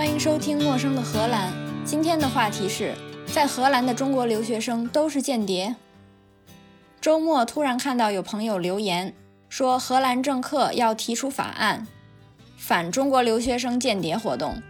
欢迎收听《陌生的荷兰》。今天的话题是在荷兰的中国留学生都是间谍。周末突然看到有朋友留言说，荷兰政客要提出法案，反中国留学生间谍活动。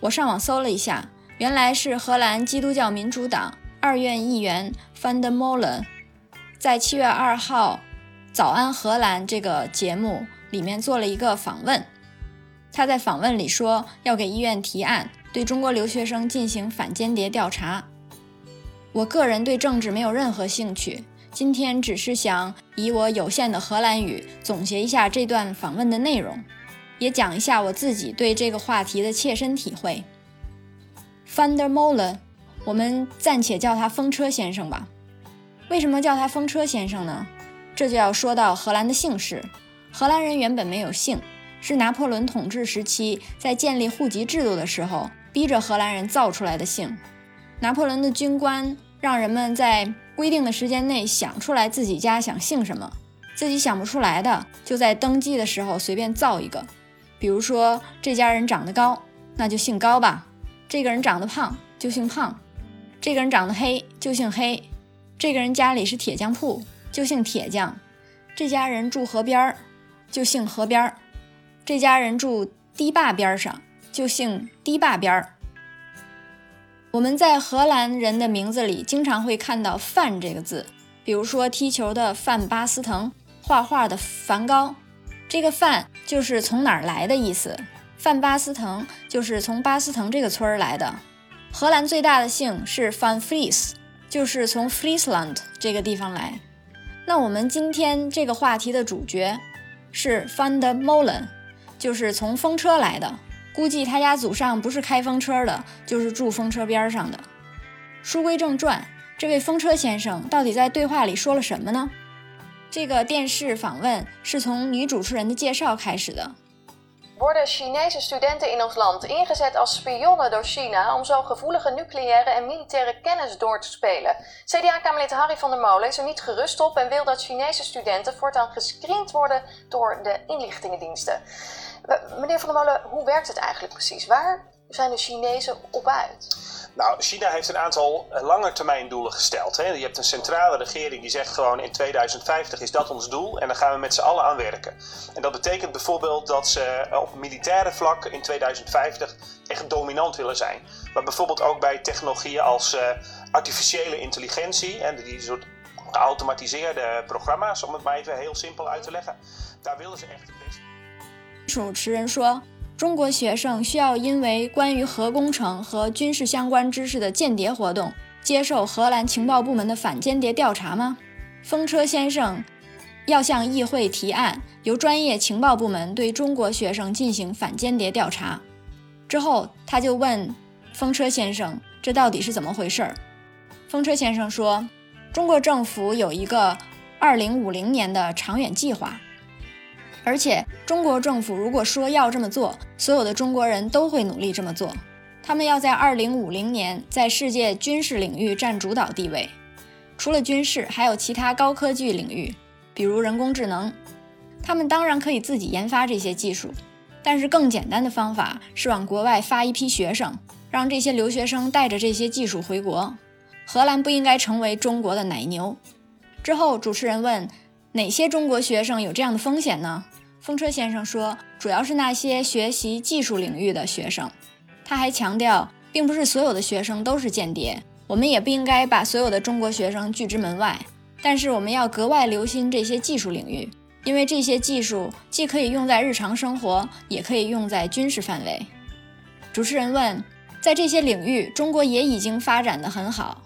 我上网搜了一下，原来是荷兰基督教民主党二院议员 Van der Molen 在七月二号《早安荷兰》这个节目里面做了一个访问。他在访问里说，要给医院提案，对中国留学生进行反间谍调查。我个人对政治没有任何兴趣，今天只是想以我有限的荷兰语总结一下这段访问的内容，也讲一下我自己对这个话题的切身体会。Van der Molen，我们暂且叫他风车先生吧。为什么叫他风车先生呢？这就要说到荷兰的姓氏。荷兰人原本没有姓。是拿破仑统治时期在建立户籍制度的时候，逼着荷兰人造出来的姓。拿破仑的军官让人们在规定的时间内想出来自己家想姓什么，自己想不出来的，就在登记的时候随便造一个。比如说，这家人长得高，那就姓高吧；这个人长得胖，就姓胖；这个人长得黑，就姓黑；这个人家里是铁匠铺，就姓铁匠；这家人住河边儿，就姓河边儿。这家人住堤坝边上，就姓堤坝边儿。我们在荷兰人的名字里经常会看到“范”这个字，比如说踢球的范巴斯滕，画画的梵高。这个“范”就是从哪儿来的意思。范巴斯滕就是从巴斯滕这个村儿来的。荷兰最大的姓是 Van Fries，就是从 Friesland 这个地方来。那我们今天这个话题的主角是 Van der Molen。就是从风车来的，估计他家祖上不是开风车的，就是住风车边上的。书归正传，这位风车先生到底在对话里说了什么呢？这个电视访问是从女主持人的介绍开始的。Worden Chinese studenten in ons land ingezet als spionnen door China om zo gevoelige nucleaire en militaire kennis door te spelen? CDA-kamerlid Harry van der Molen is er niet gerust op en wil dat Chinese studenten voortaan gescreend worden door de inlichtingendiensten. Meneer Van der Molen, hoe werkt het eigenlijk precies? Waar zijn de Chinezen op uit? Nou, China heeft een aantal eh, langetermijndoelen gesteld. Hè. Je hebt een centrale regering die zegt gewoon in 2050 is dat ons doel en dan gaan we met z'n allen aan werken. En dat betekent bijvoorbeeld dat ze eh, op militaire vlak in 2050 echt dominant willen zijn. Maar bijvoorbeeld ook bij technologieën als artificiële intelligentie en die soort geautomatiseerde programma's, om het maar even heel simpel uit te leggen. Daar willen ze echt 主持人说：“中国学生需要因为关于核工程和军事相关知识的间谍活动，接受荷兰情报部门的反间谍调查吗？”风车先生要向议会提案，由专业情报部门对中国学生进行反间谍调查。之后，他就问风车先生：“这到底是怎么回事？”风车先生说：“中国政府有一个2050年的长远计划。”而且，中国政府如果说要这么做，所有的中国人都会努力这么做。他们要在2050年在世界军事领域占主导地位。除了军事，还有其他高科技领域，比如人工智能。他们当然可以自己研发这些技术，但是更简单的方法是往国外发一批学生，让这些留学生带着这些技术回国。荷兰不应该成为中国的奶牛。之后，主持人问。哪些中国学生有这样的风险呢？风车先生说，主要是那些学习技术领域的学生。他还强调，并不是所有的学生都是间谍，我们也不应该把所有的中国学生拒之门外。但是我们要格外留心这些技术领域，因为这些技术既可以用在日常生活，也可以用在军事范围。主持人问，在这些领域，中国也已经发展得很好。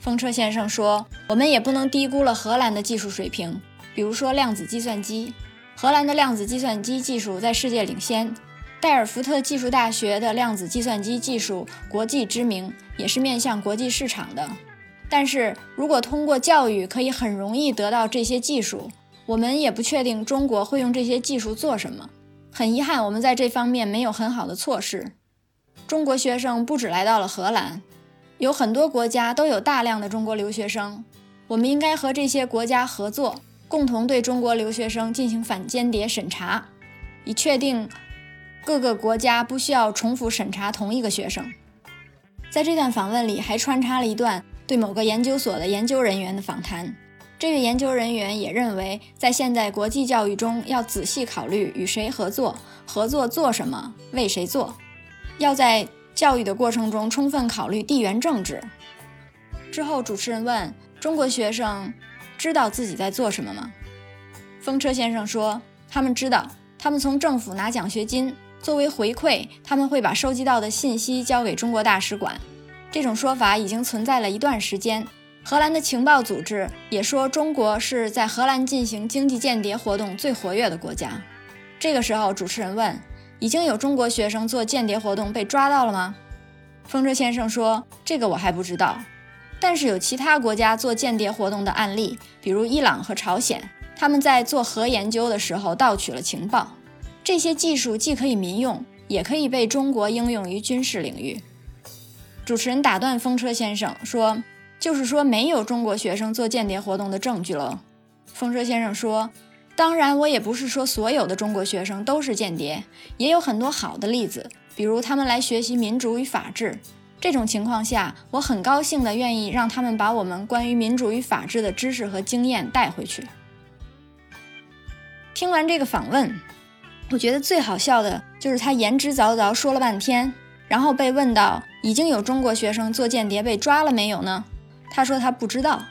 风车先生说：“我们也不能低估了荷兰的技术水平，比如说量子计算机。荷兰的量子计算机技术在世界领先，戴尔福特技术大学的量子计算机技术国际知名，也是面向国际市场的。但是如果通过教育可以很容易得到这些技术，我们也不确定中国会用这些技术做什么。很遗憾，我们在这方面没有很好的措施。中国学生不止来到了荷兰。”有很多国家都有大量的中国留学生，我们应该和这些国家合作，共同对中国留学生进行反间谍审查，以确定各个国家不需要重复审查同一个学生。在这段访问里，还穿插了一段对某个研究所的研究人员的访谈。这位研究人员也认为，在现在国际教育中，要仔细考虑与谁合作，合作做什么，为谁做，要在教育的过程中充分考虑地缘政治。之后，主持人问中国学生知道自己在做什么吗？风车先生说，他们知道，他们从政府拿奖学金，作为回馈，他们会把收集到的信息交给中国大使馆。这种说法已经存在了一段时间。荷兰的情报组织也说，中国是在荷兰进行经济间谍活动最活跃的国家。这个时候，主持人问：“已经有中国学生做间谍活动被抓到了吗？”风车先生说：“这个我还不知道，但是有其他国家做间谍活动的案例，比如伊朗和朝鲜，他们在做核研究的时候盗取了情报。这些技术既可以民用，也可以被中国应用于军事领域。”主持人打断风车先生说。就是说，没有中国学生做间谍活动的证据了。风车先生说：“当然，我也不是说所有的中国学生都是间谍，也有很多好的例子，比如他们来学习民主与法治。这种情况下，我很高兴的愿意让他们把我们关于民主与法治的知识和经验带回去。”听完这个访问，我觉得最好笑的就是他言之凿凿说了半天，然后被问到已经有中国学生做间谍被抓了没有呢？他说他不知道，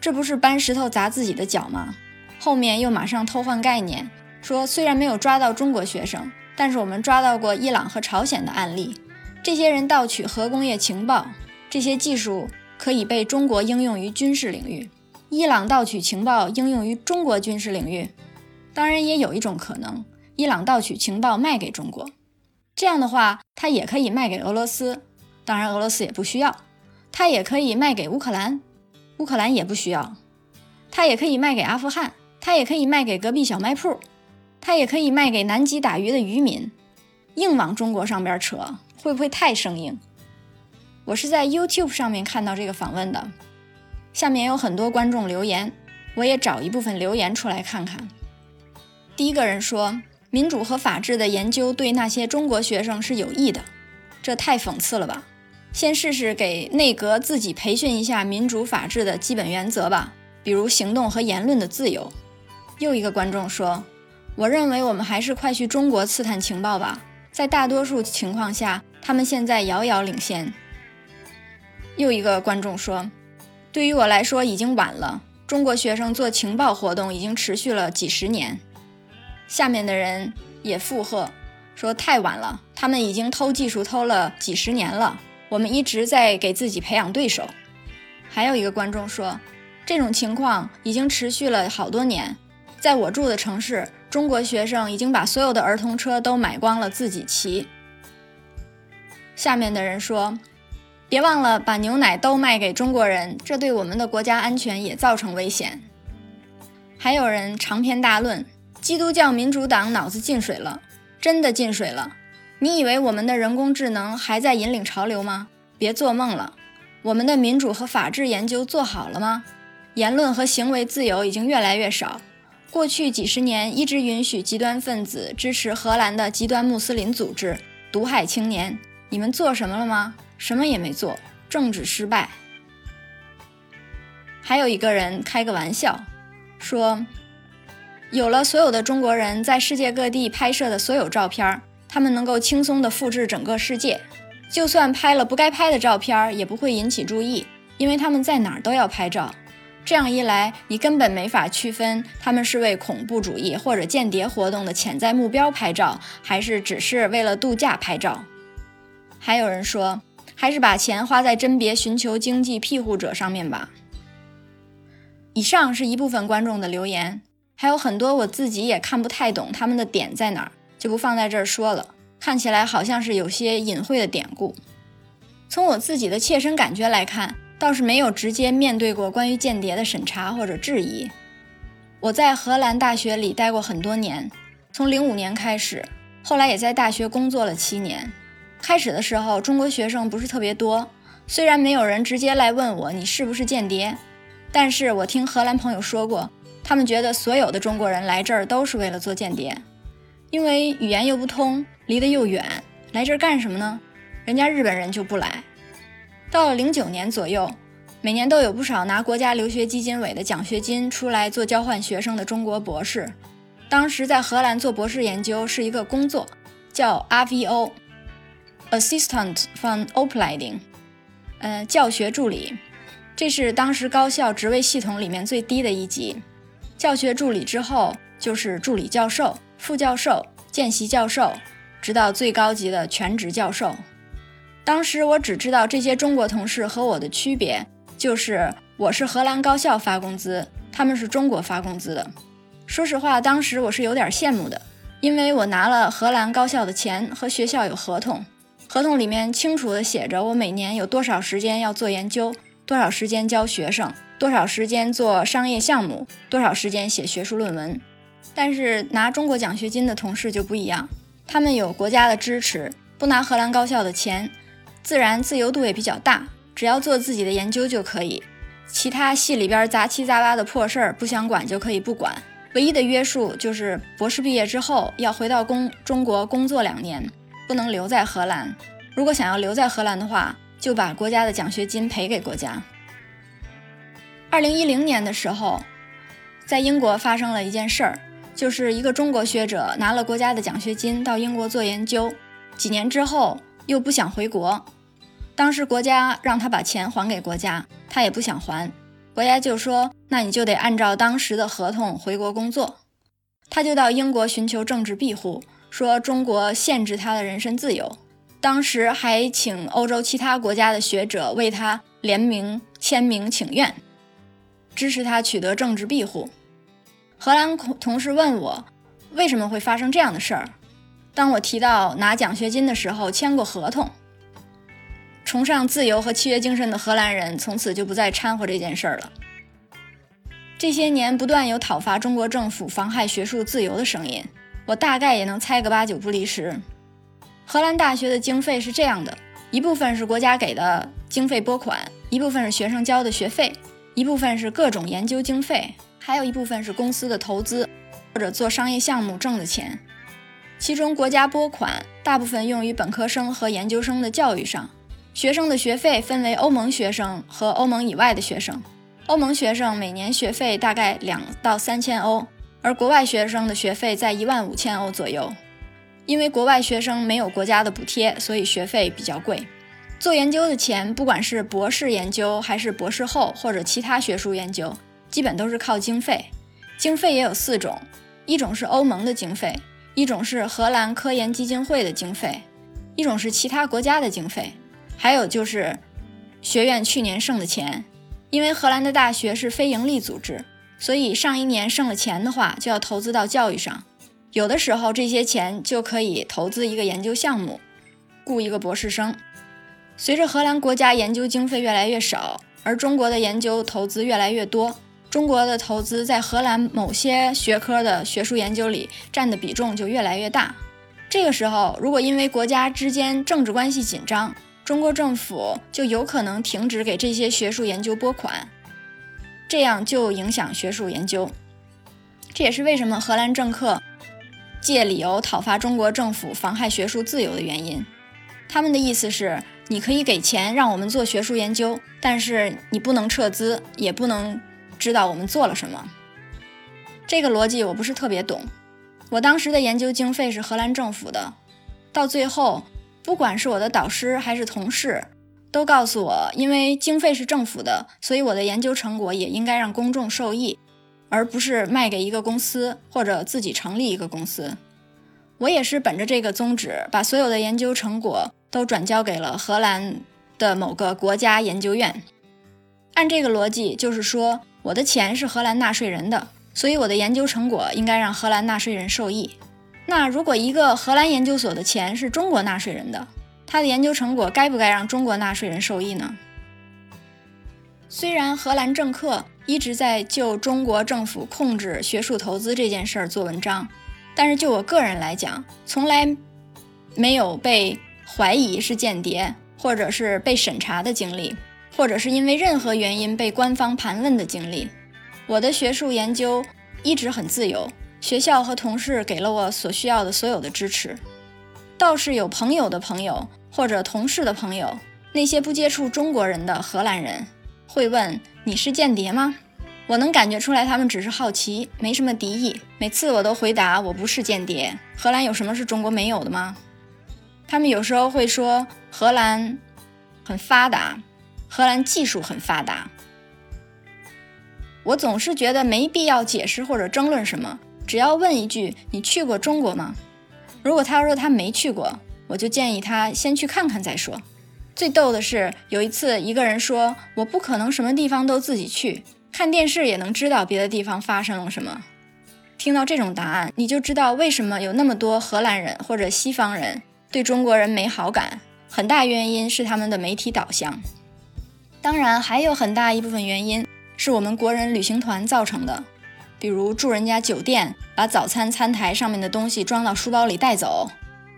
这不是搬石头砸自己的脚吗？后面又马上偷换概念，说虽然没有抓到中国学生，但是我们抓到过伊朗和朝鲜的案例。这些人盗取核工业情报，这些技术可以被中国应用于军事领域。伊朗盗取情报应用于中国军事领域，当然也有一种可能，伊朗盗取情报卖给中国，这样的话，他也可以卖给俄罗斯，当然俄罗斯也不需要。它也可以卖给乌克兰，乌克兰也不需要；它也可以卖给阿富汗，它也可以卖给隔壁小卖铺，它也可以卖给南极打鱼的渔民。硬往中国上边扯，会不会太生硬？我是在 YouTube 上面看到这个访问的，下面有很多观众留言，我也找一部分留言出来看看。第一个人说：“民主和法治的研究对那些中国学生是有益的，这太讽刺了吧？”先试试给内阁自己培训一下民主法治的基本原则吧，比如行动和言论的自由。又一个观众说：“我认为我们还是快去中国刺探情报吧，在大多数情况下，他们现在遥遥领先。”又一个观众说：“对于我来说已经晚了，中国学生做情报活动已经持续了几十年。”下面的人也附和说：“太晚了，他们已经偷技术偷了几十年了。”我们一直在给自己培养对手。还有一个观众说，这种情况已经持续了好多年。在我住的城市，中国学生已经把所有的儿童车都买光了，自己骑。下面的人说，别忘了把牛奶都卖给中国人，这对我们的国家安全也造成危险。还有人长篇大论，基督教民主党脑子进水了，真的进水了。你以为我们的人工智能还在引领潮流吗？别做梦了！我们的民主和法治研究做好了吗？言论和行为自由已经越来越少。过去几十年一直允许极端分子支持荷兰的极端穆斯林组织，毒害青年。你们做什么了吗？什么也没做，政治失败。还有一个人开个玩笑，说，有了所有的中国人在世界各地拍摄的所有照片。他们能够轻松地复制整个世界，就算拍了不该拍的照片，也不会引起注意，因为他们在哪儿都要拍照。这样一来，你根本没法区分他们是为恐怖主义或者间谍活动的潜在目标拍照，还是只是为了度假拍照。还有人说，还是把钱花在甄别寻求经济庇护者上面吧。以上是一部分观众的留言，还有很多我自己也看不太懂他们的点在哪儿。就不放在这儿说了，看起来好像是有些隐晦的典故。从我自己的切身感觉来看，倒是没有直接面对过关于间谍的审查或者质疑。我在荷兰大学里待过很多年，从零五年开始，后来也在大学工作了七年。开始的时候，中国学生不是特别多，虽然没有人直接来问我你是不是间谍，但是我听荷兰朋友说过，他们觉得所有的中国人来这儿都是为了做间谍。因为语言又不通，离得又远，来这儿干什么呢？人家日本人就不来。到了零九年左右，每年都有不少拿国家留学基金委的奖学金出来做交换学生的中国博士。当时在荷兰做博士研究是一个工作，叫 RVO RVO，Assistant van Opleiding，呃，教学助理。这是当时高校职位系统里面最低的一级。教学助理之后就是助理教授、副教授、见习教授，直到最高级的全职教授。当时我只知道这些中国同事和我的区别，就是我是荷兰高校发工资，他们是中国发工资的。说实话，当时我是有点羡慕的，因为我拿了荷兰高校的钱，和学校有合同，合同里面清楚的写着我每年有多少时间要做研究，多少时间教学生，多少时间做商业项目，多少时间写学术论文。但是拿中国奖学金的同事就不一样，他们有国家的支持，不拿荷兰高校的钱。自然自由度也比较大，只要做自己的研究就可以，其他系里边杂七杂八的破事儿不想管就可以不管。唯一的约束就是博士毕业之后要回到工中国工作两年，不能留在荷兰。如果想要留在荷兰的话，就把国家的奖学金赔给国家。二零一零年的时候，在英国发生了一件事儿，就是一个中国学者拿了国家的奖学金到英国做研究，几年之后又不想回国。当时国家让他把钱还给国家，他也不想还，国家就说：“那你就得按照当时的合同回国工作。”他就到英国寻求政治庇护，说中国限制他的人身自由。当时还请欧洲其他国家的学者为他联名签名请愿，支持他取得政治庇护。荷兰同事问我为什么会发生这样的事儿，当我提到拿奖学金的时候签过合同。崇尚自由和契约精神的荷兰人从此就不再掺和这件事儿了。这些年不断有讨伐中国政府妨害学术自由的声音，我大概也能猜个八九不离十。荷兰大学的经费是这样的：一部分是国家给的经费拨款，一部分是学生交的学费，一部分是各种研究经费，还有一部分是公司的投资或者做商业项目挣的钱。其中国家拨款大部分用于本科生和研究生的教育上。学生的学费分为欧盟学生和欧盟以外的学生。欧盟学生每年学费大概两到三千欧，而国外学生的学费在一万五千欧左右。因为国外学生没有国家的补贴，所以学费比较贵。做研究的钱，不管是博士研究还是博士后或者其他学术研究，基本都是靠经费。经费也有四种：一种是欧盟的经费，一种是荷兰科研基金会的经费，一种是其他国家的经费。还有就是学院去年剩的钱，因为荷兰的大学是非盈利组织，所以上一年剩了钱的话，就要投资到教育上。有的时候这些钱就可以投资一个研究项目，雇一个博士生。随着荷兰国家研究经费越来越少，而中国的研究投资越来越多，中国的投资在荷兰某些学科的学术研究里占的比重就越来越大。这个时候，如果因为国家之间政治关系紧张，中国政府就有可能停止给这些学术研究拨款，这样就影响学术研究。这也是为什么荷兰政客借理由讨伐中国政府妨害学术自由的原因。他们的意思是：你可以给钱让我们做学术研究，但是你不能撤资，也不能知道我们做了什么。这个逻辑我不是特别懂。我当时的研究经费是荷兰政府的，到最后。不管是我的导师还是同事，都告诉我，因为经费是政府的，所以我的研究成果也应该让公众受益，而不是卖给一个公司或者自己成立一个公司。我也是本着这个宗旨，把所有的研究成果都转交给了荷兰的某个国家研究院。按这个逻辑，就是说我的钱是荷兰纳税人的，所以我的研究成果应该让荷兰纳税人受益。那如果一个荷兰研究所的钱是中国纳税人的，他的研究成果该不该让中国纳税人受益呢？虽然荷兰政客一直在就中国政府控制学术投资这件事儿做文章，但是就我个人来讲，从来没有被怀疑是间谍，或者是被审查的经历，或者是因为任何原因被官方盘问的经历。我的学术研究一直很自由。学校和同事给了我所需要的所有的支持，倒是有朋友的朋友或者同事的朋友，那些不接触中国人的荷兰人会问：“你是间谍吗？”我能感觉出来，他们只是好奇，没什么敌意。每次我都回答：“我不是间谍。”荷兰有什么是中国没有的吗？他们有时候会说荷兰很发达，荷兰技术很发达。我总是觉得没必要解释或者争论什么，只要问一句：“你去过中国吗？”如果他说他没去过，我就建议他先去看看再说。最逗的是，有一次一个人说：“我不可能什么地方都自己去。”看电视也能知道别的地方发生了什么。听到这种答案，你就知道为什么有那么多荷兰人或者西方人对中国人没好感。很大原因是他们的媒体导向。当然，还有很大一部分原因是我们国人旅行团造成的，比如住人家酒店，把早餐餐台上面的东西装到书包里带走，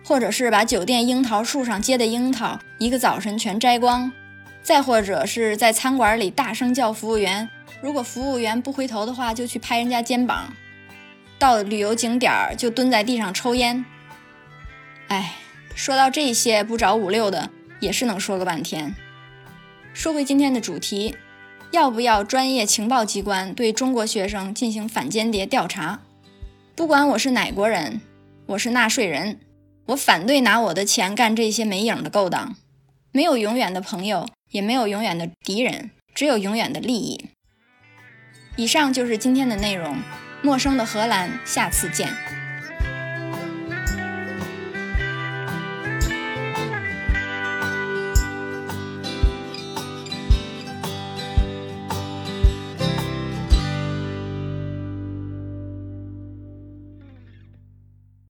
或者是把酒店樱桃树上结的樱桃一个早晨全摘光，再或者是在餐馆里大声叫服务员。如果服务员不回头的话，就去拍人家肩膀；到旅游景点儿就蹲在地上抽烟。哎，说到这些不着五六的，也是能说个半天。说回今天的主题，要不要专业情报机关对中国学生进行反间谍调查？不管我是哪国人，我是纳税人，我反对拿我的钱干这些没影的勾当。没有永远的朋友，也没有永远的敌人，只有永远的利益。以上就是今天的内容，陌生的荷兰，下次见。